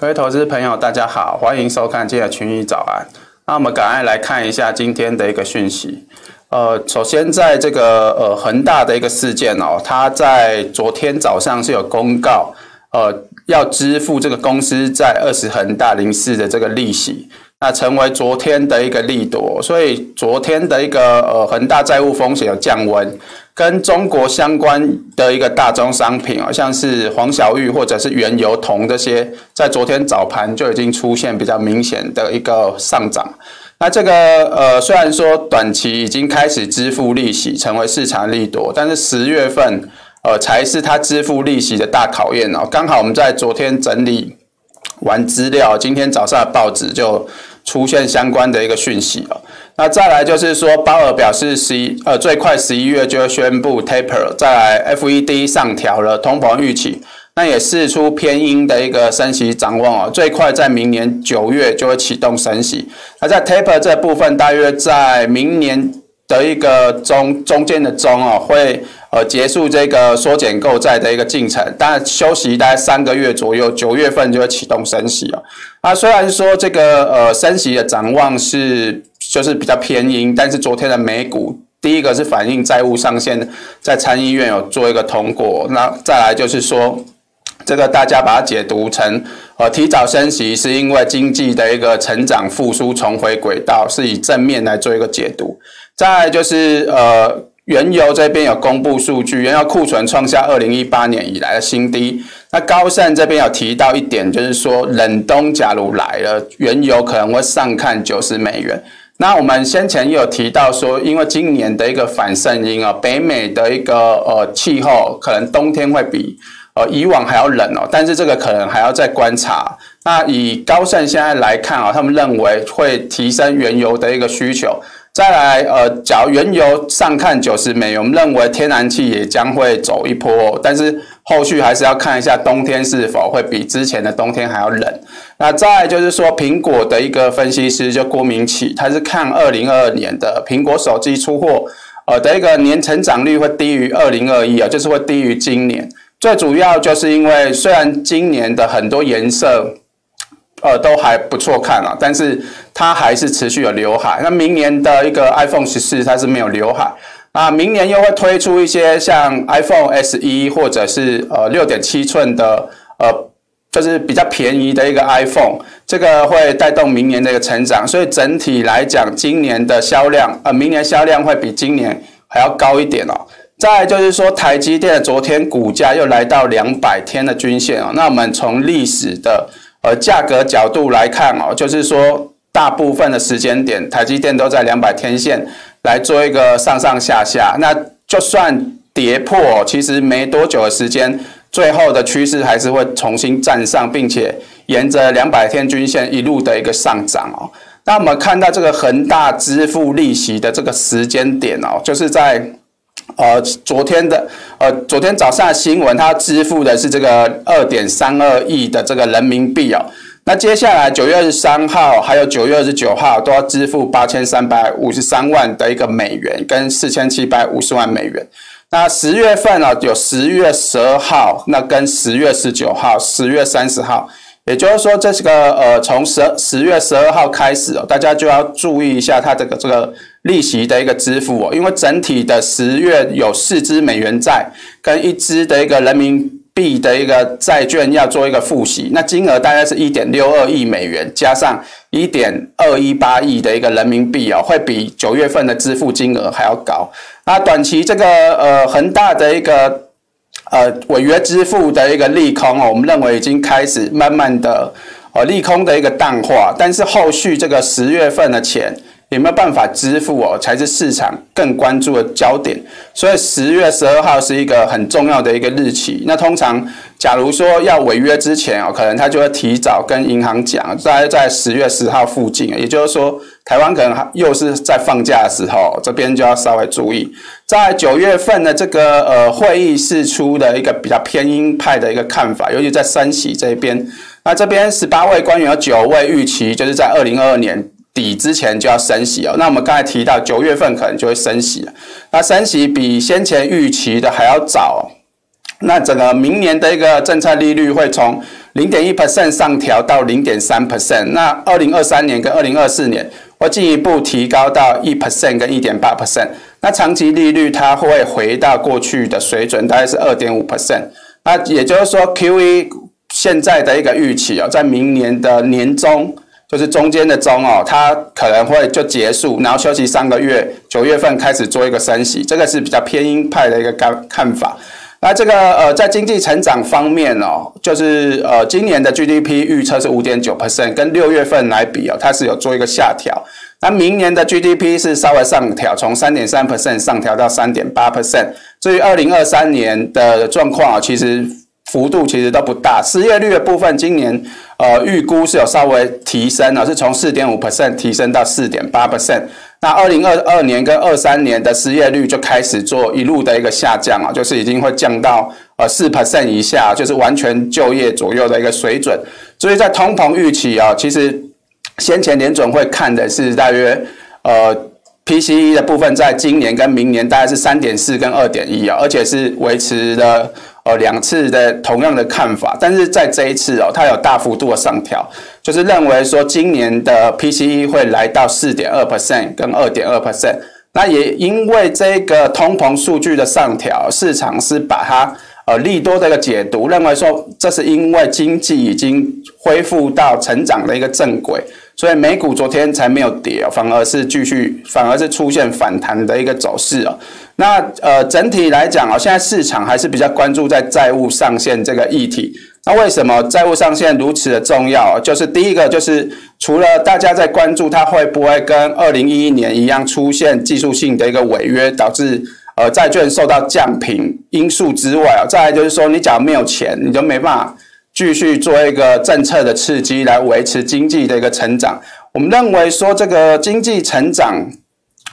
各位投资朋友，大家好，欢迎收看今天的群益早安。那我们赶快来看一下今天的一个讯息。呃，首先在这个呃恒大的一个事件哦，它在昨天早上是有公告，呃，要支付这个公司在二十恒大零四的这个利息，那成为昨天的一个利多，所以昨天的一个呃恒大债务风险有降温。跟中国相关的一个大宗商品啊，像是黄小玉或者是原油、铜这些，在昨天早盘就已经出现比较明显的一个上涨。那这个呃，虽然说短期已经开始支付利息，成为市场利多，但是十月份呃才是它支付利息的大考验哦。刚好我们在昨天整理完资料，今天早上的报纸就出现相关的一个讯息了。那再来就是说，鲍尔表示十一呃最快十一月就会宣布 taper，再来 FED 上调了通膨预期，那也释出偏鹰的一个升息展望哦，最快在明年九月就会启动升息。那在 taper 这部分，大约在明年的一个中中间的中哦，会呃结束这个缩减购债的一个进程，但休息大概三个月左右，九月份就会启动升息哦。那虽然说这个呃升息的展望是。就是比较偏阴，但是昨天的美股，第一个是反映债务上限在参议院有做一个通过，那再来就是说，这个大家把它解读成呃提早升息是因为经济的一个成长复苏重回轨道，是以正面来做一个解读。再来就是呃原油这边有公布数据，原油库存创下二零一八年以来的新低。那高盛这边有提到一点，就是说冷冬假如来了，原油可能会上看九十美元。那我们先前有提到说，因为今年的一个反圣婴啊，北美的一个呃气候可能冬天会比呃以往还要冷哦，但是这个可能还要再观察。那以高盛现在来看啊，他们认为会提升原油的一个需求。再来呃，假如原油上看九十美元，我们认为天然气也将会走一波，但是。后续还是要看一下冬天是否会比之前的冬天还要冷。那再就是说，苹果的一个分析师就郭明启，他是看二零二二年的苹果手机出货，呃的一个年成长率会低于二零二一啊，就是会低于今年。最主要就是因为虽然今年的很多颜色，呃都还不错看啊，但是它还是持续有刘海。那明年的一个 iPhone 十四它是没有刘海。那明年又会推出一些像 iPhone SE 或者是呃六点七寸的呃，就是比较便宜的一个 iPhone，这个会带动明年的一个成长，所以整体来讲，今年的销量呃，明年销量会比今年还要高一点哦。再就是说，台积电昨天股价又来到两百天的均线哦。那我们从历史的呃价格角度来看哦，就是说大部分的时间点，台积电都在两百天线。来做一个上上下下，那就算跌破，其实没多久的时间，最后的趋势还是会重新站上，并且沿着两百天均线一路的一个上涨哦。那我们看到这个恒大支付利息的这个时间点哦，就是在呃昨天的呃昨天早上的新闻，它支付的是这个二点三二亿的这个人民币哦。那接下来九月二十三号还有九月二十九号都要支付八千三百五十三万的一个美元跟四千七百五十万美元。那十月份呢，有十月十二号，那跟十月十九号、十月三十号，也就是说这是个呃从十十月十二号开始哦，大家就要注意一下它这个这个利息的一个支付哦，因为整体的十月有四支美元债跟一支的一个人民。币的一个债券要做一个付息，那金额大概是一点六二亿美元，加上一点二一八亿的一个人民币哦，会比九月份的支付金额还要高。那短期这个呃恒大的一个呃违约支付的一个利空哦，我们认为已经开始慢慢的呃利空的一个淡化，但是后续这个十月份的钱。有没有办法支付哦，才是市场更关注的焦点。所以十月十二号是一个很重要的一个日期。那通常，假如说要违约之前哦，可能他就会提早跟银行讲，大概在十月十号附近。也就是说，台湾可能又是在放假的时候，这边就要稍微注意。在九月份的这个呃会议释出的一个比较偏鹰派的一个看法，尤其在升息这边。那这边十八位官员有九位预期，就是在二零二二年。底之前就要升息哦，那我们刚才提到九月份可能就会升息，那升息比先前预期的还要早，那整个明年的一个政策利率会从零点一 percent 上调到零点三 percent。那二零二三年跟二零二四年会进一步提高到一 percent 跟一点八 percent。那长期利率它会回到过去的水准，大概是二点五 percent。那也就是说，QE 现在的一个预期哦，在明年的年中。就是中间的中哦，它可能会就结束，然后休息三个月，九月份开始做一个升息，这个是比较偏鹰派的一个看看法。那这个呃，在经济成长方面哦，就是呃，今年的 GDP 预测是五点九 percent，跟六月份来比哦，它是有做一个下调。那明年的 GDP 是稍微上调，从三点三 percent 上调到三点八 percent。至于二零二三年的状况啊，其实。幅度其实都不大，失业率的部分今年呃预估是有稍微提升啊，是从四点五 percent 提升到四点八 percent。那二零二二年跟二三年的失业率就开始做一路的一个下降啊，就是已经会降到呃四 percent 以下，就是完全就业左右的一个水准。所以在通膨预期啊，其实先前联准会看的是大约呃 PCE 的部分，在今年跟明年大概是三点四跟二点一啊，而且是维持了。呃，两次的同样的看法，但是在这一次哦，它有大幅度的上调，就是认为说今年的 PCE 会来到四点二 percent 跟二点二 percent。那也因为这个通膨数据的上调，市场是把它呃利多的一个解读，认为说这是因为经济已经恢复到成长的一个正轨。所以美股昨天才没有跌，反而是继续，反而是出现反弹的一个走势哦。那呃，整体来讲啊，现在市场还是比较关注在债务上限这个议题。那为什么债务上限如此的重要？就是第一个，就是除了大家在关注它会不会跟二零一一年一样出现技术性的一个违约，导致呃债券受到降评因素之外啊，再来就是说，你假如没有钱，你就没办法。继续做一个政策的刺激来维持经济的一个成长，我们认为说这个经济成长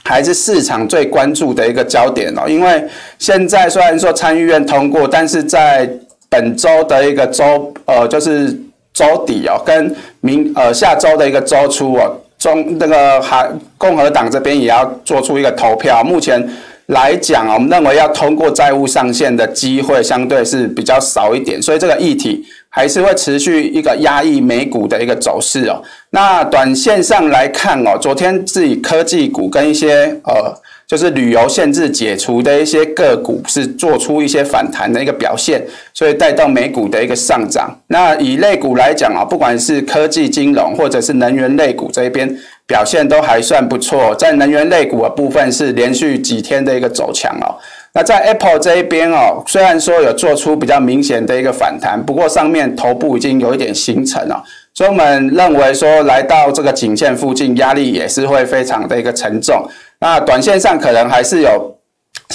还是市场最关注的一个焦点哦。因为现在虽然说参议院通过，但是在本周的一个周呃，就是周底哦，跟明呃下周的一个周初哦，中那个还共和党这边也要做出一个投票。目前来讲，我们认为要通过债务上限的机会相对是比较少一点，所以这个议题。还是会持续一个压抑美股的一个走势哦。那短线上来看哦，昨天自己科技股跟一些呃，就是旅游限制解除的一些个股是做出一些反弹的一个表现，所以带动美股的一个上涨。那以类股来讲啊，不管是科技、金融或者是能源类股这一边表现都还算不错。在能源类股的部分是连续几天的一个走强哦。那在 Apple 这一边哦，虽然说有做出比较明显的一个反弹，不过上面头部已经有一点形成了，所以我们认为说来到这个颈线附近，压力也是会非常的一个沉重。那短线上可能还是有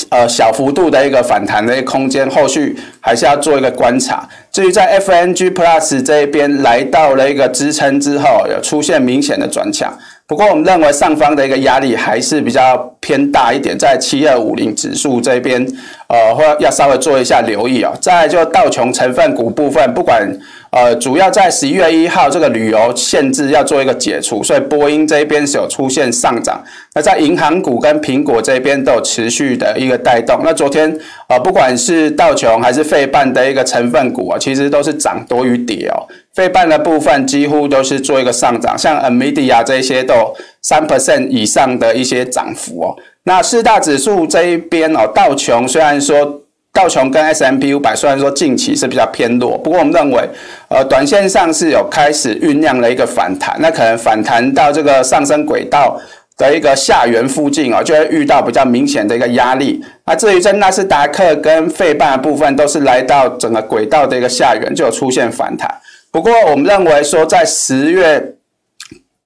呃小幅度的一个反弹的一个空间，后续还是要做一个观察。至于在 FNG Plus 这一边来到了一个支撑之后，有出现明显的转强。不过，我们认为上方的一个压力还是比较偏大一点，在七二五零指数这边，呃，或要稍微做一下留意啊。再就道琼成分股部分，不管呃，主要在十一月一号这个旅游限制要做一个解除，所以波音这边是有出现上涨。那在银行股跟苹果这边都有持续的一个带动。那昨天呃，不管是道琼还是费半的一个成分股啊，其实都是涨多于跌哦。费半的部分几乎都是做一个上涨，像 a m e d i a 这些都三 percent 以上的一些涨幅哦。那四大指数这一边哦，道琼虽然说道琼跟 S M P 五百虽然说近期是比较偏弱，不过我们认为呃短线上是有开始酝酿了一个反弹，那可能反弹到这个上升轨道的一个下缘附近哦，就会遇到比较明显的一个压力。那至于在纳斯达克跟费半的部分，都是来到整个轨道的一个下缘，就有出现反弹。不过，我们认为说，在十月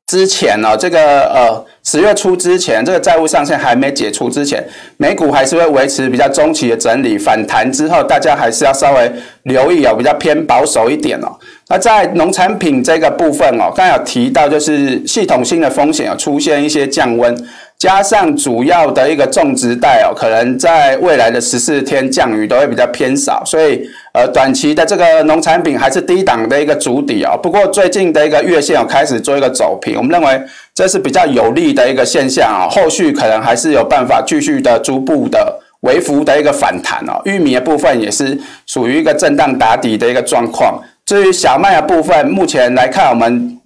之前呢，这个呃十月初之前，这个债务上限还没解除之前，美股还是会维持比较中期的整理，反弹之后，大家还是要稍微留意哦，比较偏保守一点哦。那在农产品这个部分哦，刚才有提到，就是系统性的风险有出现一些降温。加上主要的一个种植带哦，可能在未来的十四天降雨都会比较偏少，所以呃短期的这个农产品还是低档的一个主底哦。不过最近的一个月线有开始做一个走平，我们认为这是比较有利的一个现象啊。后续可能还是有办法继续的逐步的微幅的一个反弹哦。玉米的部分也是属于一个震荡打底的一个状况。至于小麦的部分，目前来看，我们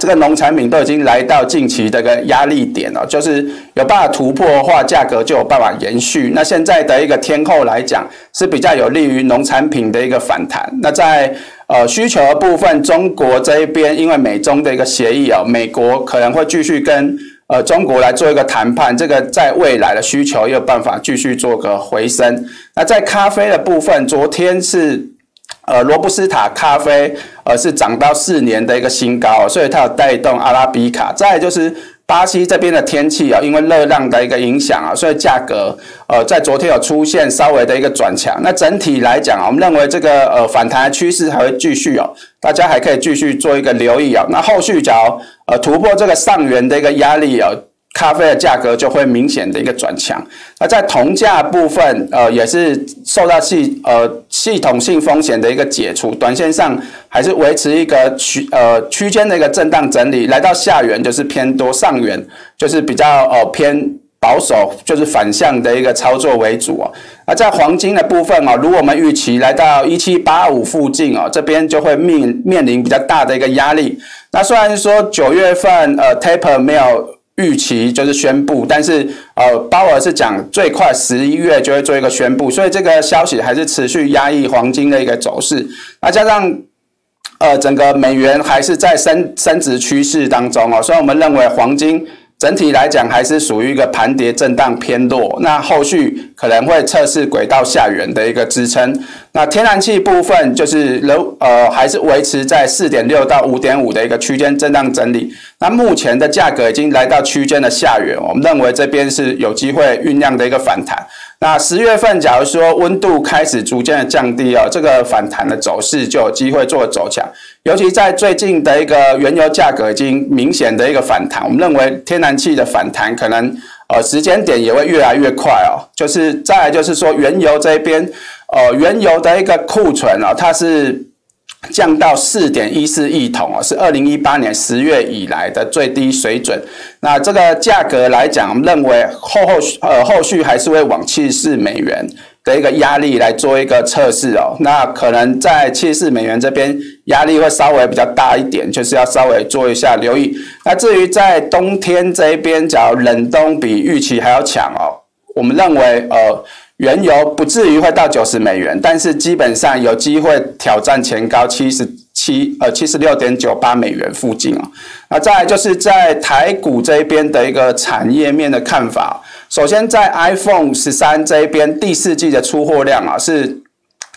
这个农产品都已经来到近期的一个压力点了，就是有办法突破的话，价格就有办法延续。那现在的一个天候来讲，是比较有利于农产品的一个反弹。那在呃需求的部分，中国这一边因为美中的一个协议啊，美国可能会继续跟呃中国来做一个谈判，这个在未来的需求也有办法继续做个回升。那在咖啡的部分，昨天是。呃，罗布斯塔咖啡，呃，是涨到四年的一个新高，所以它有带动阿拉比卡。再就是巴西这边的天气啊，因为热浪的一个影响啊，所以价格呃在昨天有出现稍微的一个转强。那整体来讲啊，我们认为这个呃反弹的趋势还会继续哦，大家还可以继续做一个留意哦。那后续只要呃突破这个上缘的一个压力哦。咖啡的价格就会明显的一个转强，那在铜价部分，呃，也是受到系呃系统性风险的一个解除，短线上还是维持一个区呃区间的一个震荡整理，来到下缘就是偏多，上缘就是比较呃偏保守，就是反向的一个操作为主啊。那在黄金的部分啊，如果我们预期来到一七八五附近啊，这边就会面面临比较大的一个压力。那虽然说九月份呃 taper 没有。预期就是宣布，但是呃，鲍尔是讲最快十一月就会做一个宣布，所以这个消息还是持续压抑黄金的一个走势。那加上呃，整个美元还是在升升值趋势当中哦，所以我们认为黄金。整体来讲还是属于一个盘跌震荡偏弱，那后续可能会测试轨道下缘的一个支撑。那天然气部分就是楼呃还是维持在四点六到五点五的一个区间震荡整理。那目前的价格已经来到区间的下缘，我们认为这边是有机会酝酿的一个反弹。那十月份假如说温度开始逐渐的降低哦，这个反弹的走势就有机会做走强。尤其在最近的一个原油价格已经明显的一个反弹，我们认为天然气的反弹可能呃时间点也会越来越快哦。就是再来就是说原油这边，呃原油的一个库存啊，它是降到四点一四亿桶哦，是二零一八年十月以来的最低水准。那这个价格来讲，我们认为后后呃后续还是会往七十四美元。的一个压力来做一个测试哦，那可能在七十四美元这边压力会稍微比较大一点，就是要稍微做一下留意。那至于在冬天这一边，假如冷冬比预期还要强哦，我们认为呃原油不至于会到九十美元，但是基本上有机会挑战前高七十七呃七十六点九八美元附近啊。那再就是在台股这一边的一个产业面的看法。首先，在 iPhone 十三这一边，第四季的出货量啊是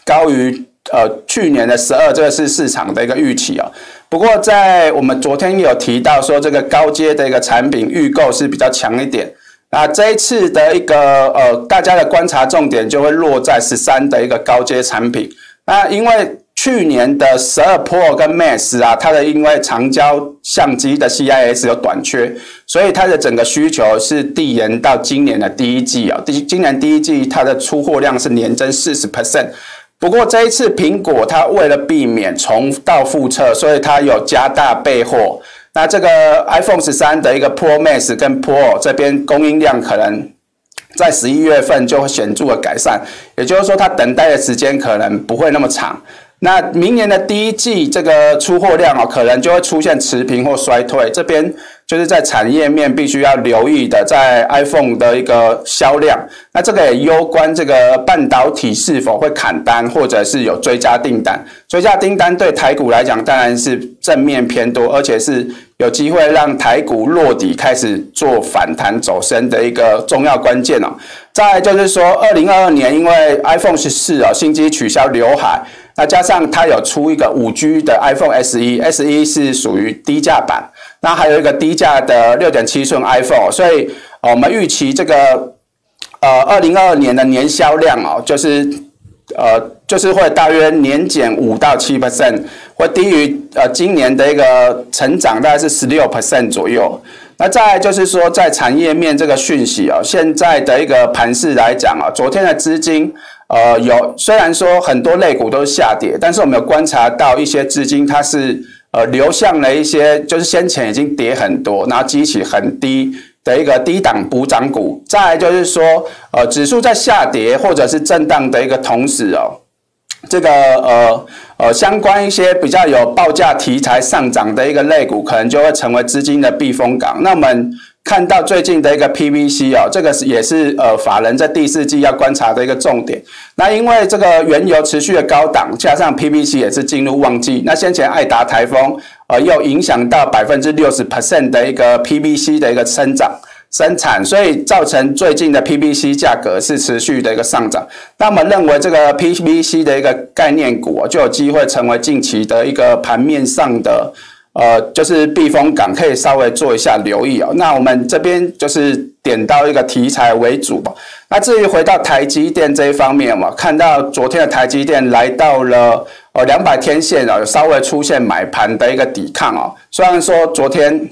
高于呃去年的十二，这个是市场的一个预期啊。不过，在我们昨天有提到说，这个高阶的一个产品预购是比较强一点。那这一次的一个呃，大家的观察重点就会落在十三的一个高阶产品。那因为去年的十二 Pro 跟 Max 啊，它的因为长焦相机的 CIS 有短缺，所以它的整个需求是递延到今年的第一季啊。第今年第一季它的出货量是年增四十 percent。不过这一次苹果它为了避免重蹈覆辙，所以它有加大备货。那这个 iPhone 十三的一个 Pro Max 跟 Pro 这边供应量可能在十一月份就会显著的改善，也就是说它等待的时间可能不会那么长。那明年的第一季这个出货量哦，可能就会出现持平或衰退。这边就是在产业面必须要留意的，在 iPhone 的一个销量。那这个也攸关这个半导体是否会砍单，或者是有追加订单。追加订单对台股来讲当然是正面偏多，而且是有机会让台股落底开始做反弹走升的一个重要关键哦。再就是说，二零二二年因为 iPhone 十四哦，新机取消刘海。那加上它有出一个五 G 的 iPhone SE，SE 是属于低价版，那还有一个低价的六点七寸 iPhone，所以我们预期这个呃二零二二年的年销量哦，就是呃就是会大约年减五到七 percent，会低于呃今年的一个成长大概是十六 percent 左右。那再就是说在产业面这个讯息哦，现在的一个盘势来讲啊，昨天的资金。呃，有虽然说很多类股都是下跌，但是我们有观察到一些资金它是呃流向了一些就是先前已经跌很多，然后激起很低的一个低档补涨股。再来就是说，呃，指数在下跌或者是震荡的一个同时哦，这个呃呃相关一些比较有报价题材上涨的一个类股，可能就会成为资金的避风港。那我们看到最近的一个 PVC 哦，这个是也是呃法人在第四季要观察的一个重点。那因为这个原油持续的高档，加上 PVC 也是进入旺季，那先前爱达台风呃又影响到百分之六十 percent 的一个 PVC 的一个生长。生产，所以造成最近的 PVC 价格是持续的一个上涨。那我们认为这个 PVC 的一个概念股就有机会成为近期的一个盘面上的呃，就是避风港，可以稍微做一下留意哦。那我们这边就是点到一个题材为主吧。那至于回到台积电这一方面嘛，看到昨天的台积电来到了呃两百天线啊，有稍微出现买盘的一个抵抗哦。虽然说昨天。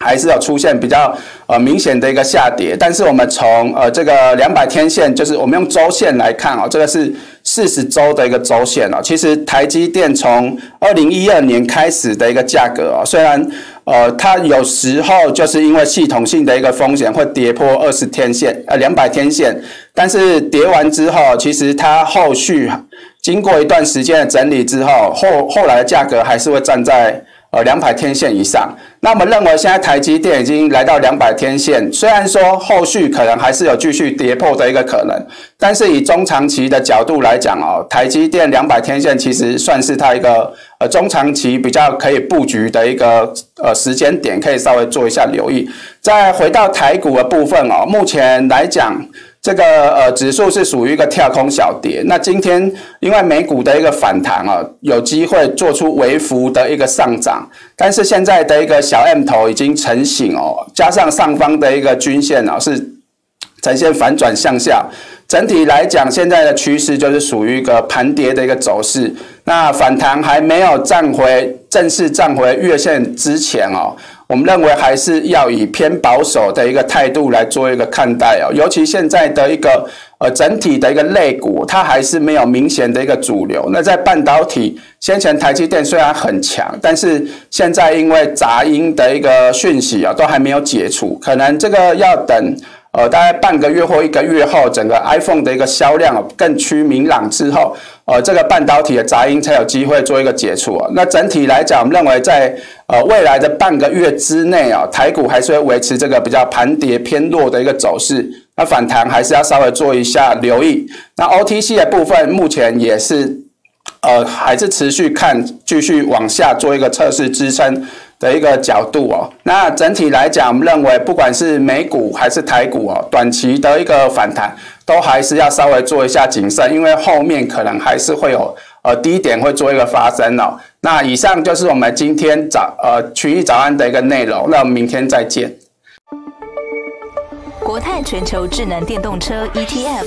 还是有出现比较呃明显的一个下跌，但是我们从呃这个两百天线，就是我们用周线来看哦，这个是四十周的一个周线啊。其实台积电从二零一二年开始的一个价格啊，虽然呃它有时候就是因为系统性的一个风险会跌破二十天线呃两百天线，但是跌完之后，其实它后续经过一段时间的整理之后，后后来的价格还是会站在。呃，两百天线以上，那我们认为现在台积电已经来到两百天线，虽然说后续可能还是有继续跌破的一个可能，但是以中长期的角度来讲哦，台积电两百天线其实算是它一个呃中长期比较可以布局的一个呃时间点，可以稍微做一下留意。再回到台股的部分哦，目前来讲。这个呃指数是属于一个跳空小跌，那今天因为美股的一个反弹啊，有机会做出微幅的一个上涨，但是现在的一个小 M 头已经成型哦，加上上方的一个均线啊是呈现反转向下，整体来讲现在的趋势就是属于一个盘跌的一个走势，那反弹还没有站回正式站回月线之前哦。我们认为还是要以偏保守的一个态度来做一个看待哦，尤其现在的一个呃整体的一个类股，它还是没有明显的一个主流。那在半导体，先前台积电虽然很强，但是现在因为杂音的一个讯息啊，都还没有解除，可能这个要等。呃，大概半个月或一个月后，整个 iPhone 的一个销量更趋明朗之后，呃，这个半导体的杂音才有机会做一个解除啊。那整体来讲，我们认为在呃未来的半个月之内啊，台股还是会维持这个比较盘跌偏弱的一个走势。那反弹还是要稍微做一下留意。那 OTC 的部分目前也是呃还是持续看，继续往下做一个测试支撑。的一个角度哦，那整体来讲，我们认为不管是美股还是台股哦，短期的一个反弹都还是要稍微做一下谨慎，因为后面可能还是会有呃低点会做一个发生哦。那以上就是我们今天早呃群益早安的一个内容，那我们明天再见。国泰全球智能电动车 ETF